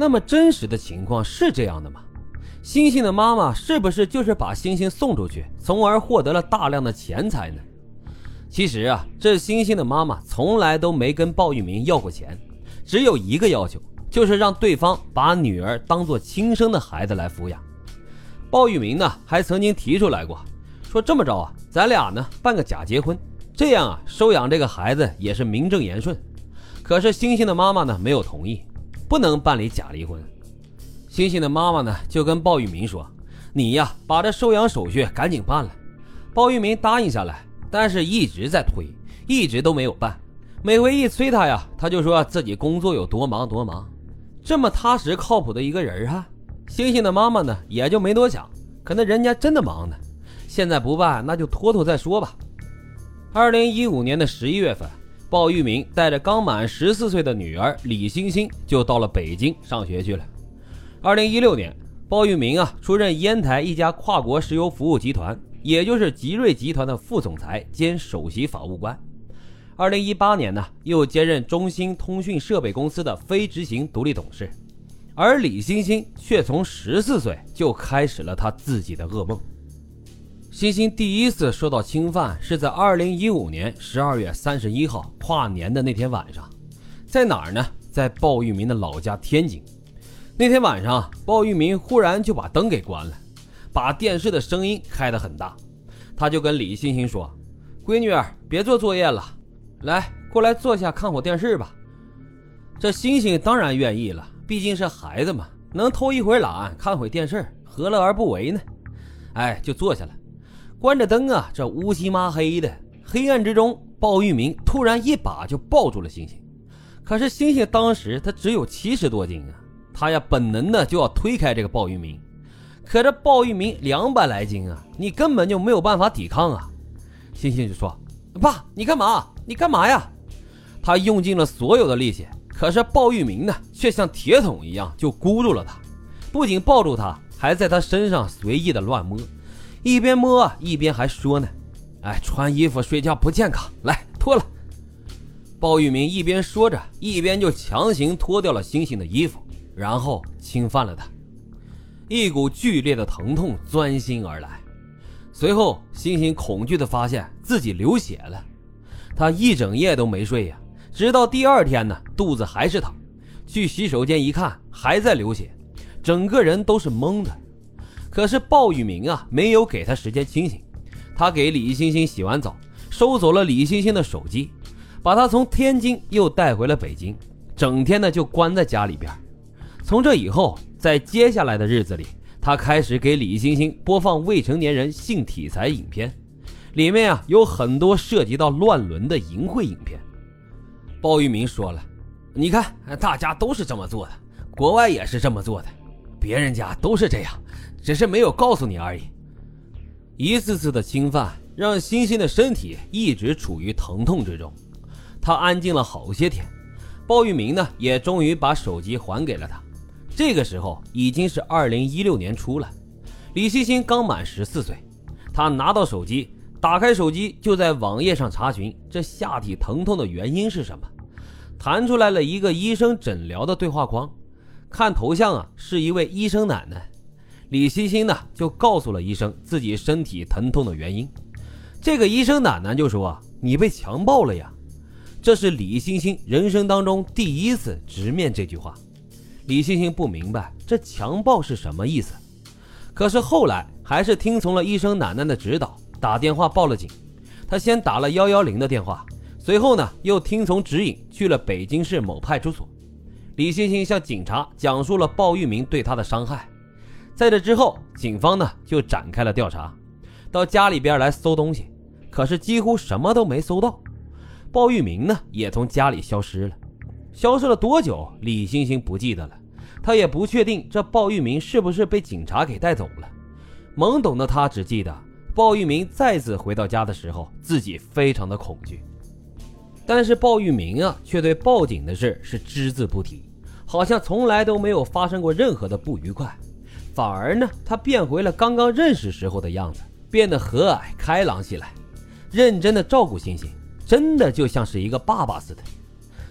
那么真实的情况是这样的吗？星星的妈妈是不是就是把星星送出去，从而获得了大量的钱财呢？其实啊，这星星的妈妈从来都没跟鲍玉明要过钱，只有一个要求，就是让对方把女儿当做亲生的孩子来抚养。鲍玉明呢，还曾经提出来过，说这么着啊，咱俩呢办个假结婚，这样啊收养这个孩子也是名正言顺。可是星星的妈妈呢没有同意，不能办理假离婚。星星的妈妈呢就跟鲍玉明说：“你呀，把这收养手续赶紧办了。”鲍玉明答应下来，但是一直在推，一直都没有办。每回一催他呀，他就说自己工作有多忙多忙。这么踏实靠谱的一个人啊！星星的妈妈呢，也就没多想，可能人家真的忙呢。现在不办，那就拖拖再说吧。二零一五年的十一月份，鲍玉明带着刚满十四岁的女儿李星星就到了北京上学去了。二零一六年，鲍玉明啊出任烟台一家跨国石油服务集团，也就是吉瑞集团的副总裁兼首席法务官。二零一八年呢，又兼任中兴通讯设备公司的非执行独立董事。而李星星却从十四岁就开始了他自己的噩梦。星星第一次受到侵犯是在二零一五年十二月三十一号跨年的那天晚上，在哪儿呢？在鲍玉明的老家天津。那天晚上，鲍玉明忽然就把灯给关了，把电视的声音开得很大。他就跟李星星说：“闺女儿，别做作业了，来过来坐下看会电视吧。”这星星当然愿意了。毕竟是孩子嘛，能偷一会懒，看会电视，何乐而不为呢？哎，就坐下了，关着灯啊，这乌漆麻黑的黑暗之中，鲍玉明突然一把就抱住了星星。可是星星当时他只有七十多斤啊，他呀本能的就要推开这个鲍玉明。可这鲍玉明两百来斤啊，你根本就没有办法抵抗啊。星星就说：“爸，你干嘛？你干嘛呀？”他用尽了所有的力气。可是鲍玉明呢，却像铁桶一样就箍住了他，不仅抱住他，还在他身上随意的乱摸，一边摸一边还说呢：“哎，穿衣服睡觉不健康，来脱了。”鲍玉明一边说着，一边就强行脱掉了星星的衣服，然后侵犯了他。一股剧烈的疼痛钻心而来，随后星星恐惧的发现自己流血了，他一整夜都没睡呀。直到第二天呢，肚子还是疼，去洗手间一看，还在流血，整个人都是懵的。可是鲍玉明啊，没有给他时间清醒，他给李星星洗完澡，收走了李星星的手机，把他从天津又带回了北京，整天呢就关在家里边。从这以后，在接下来的日子里，他开始给李星星播放未成年人性题材影片，里面啊有很多涉及到乱伦的淫秽影片。鲍玉明说了：“你看，大家都是这么做的，国外也是这么做的，别人家都是这样，只是没有告诉你而已。”一次次的侵犯让欣欣的身体一直处于疼痛之中，她安静了好些天。鲍玉明呢，也终于把手机还给了她。这个时候已经是二零一六年初了，李欣欣刚满十四岁，她拿到手机。打开手机，就在网页上查询这下体疼痛的原因是什么，弹出来了一个医生诊疗的对话框，看头像啊，是一位医生奶奶。李欣欣呢就告诉了医生自己身体疼痛的原因，这个医生奶奶就说：“你被强暴了呀！”这是李欣欣人生当中第一次直面这句话。李欣欣不明白这强暴是什么意思，可是后来还是听从了医生奶奶的指导。打电话报了警，他先打了幺幺零的电话，随后呢又听从指引去了北京市某派出所。李星星向警察讲述了鲍玉明对他的伤害，在这之后，警方呢就展开了调查，到家里边来搜东西，可是几乎什么都没搜到。鲍玉明呢也从家里消失了，消失了多久，李星星不记得了，他也不确定这鲍玉明是不是被警察给带走了。懵懂的他只记得。鲍玉明再次回到家的时候，自己非常的恐惧，但是鲍玉明啊，却对报警的事是只字不提，好像从来都没有发生过任何的不愉快，反而呢，他变回了刚刚认识时候的样子，变得和蔼开朗起来，认真的照顾星星，真的就像是一个爸爸似的。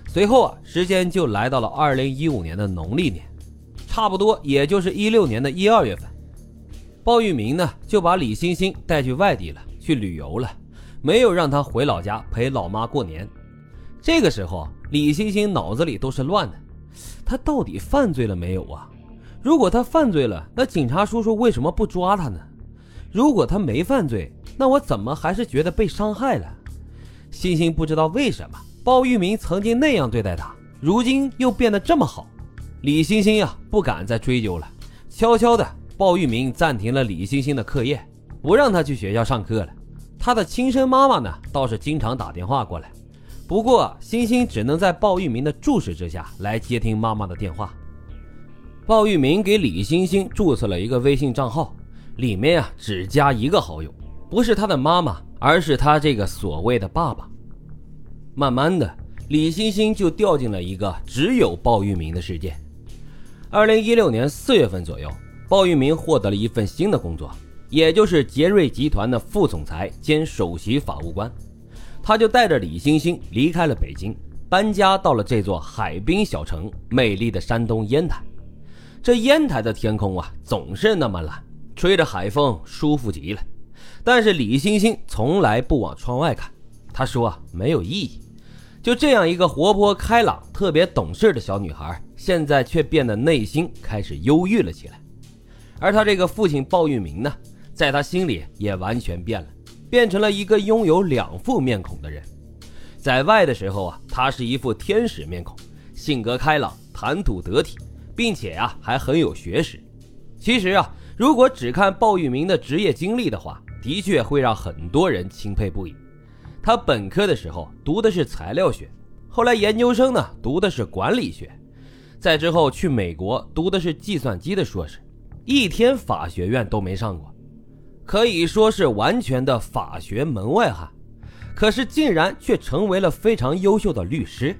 随后啊，时间就来到了二零一五年的农历年，差不多也就是一六年的一二月份，鲍玉明呢就把李星星带去外地了，去旅游了，没有让他回老家陪老妈过年。这个时候，李星星脑子里都是乱的，他到底犯罪了没有啊？如果他犯罪了，那警察叔叔为什么不抓他呢？如果他没犯罪，那我怎么还是觉得被伤害了？星星不知道为什么鲍玉明曾经那样对待他，如今又变得这么好。李星星呀，不敢再追究了。悄悄的，鲍玉明暂停了李星星的课业，不让他去学校上课了。他的亲生妈妈呢，倒是经常打电话过来，不过星星只能在鲍玉明的注视之下来接听妈妈的电话。鲍玉明给李星星注册了一个微信账号，里面呀只加一个好友，不是他的妈妈，而是他这个所谓的爸爸。慢慢的，李星星就掉进了一个只有鲍玉明的世界。二零一六年四月份左右，鲍玉明获得了一份新的工作，也就是杰瑞集团的副总裁兼首席法务官。他就带着李星星离开了北京，搬家到了这座海滨小城——美丽的山东烟台。这烟台的天空啊，总是那么蓝，吹着海风，舒服极了。但是李星星从来不往窗外看，他说没有意义。就这样一个活泼开朗、特别懂事的小女孩，现在却变得内心开始忧郁了起来。而他这个父亲鲍玉明呢，在他心里也完全变了，变成了一个拥有两副面孔的人。在外的时候啊，他是一副天使面孔，性格开朗，谈吐得体，并且啊还很有学识。其实啊，如果只看鲍玉明的职业经历的话，的确会让很多人钦佩不已。他本科的时候读的是材料学，后来研究生呢读的是管理学，再之后去美国读的是计算机的硕士，一天法学院都没上过，可以说是完全的法学门外汉。可是竟然却成为了非常优秀的律师。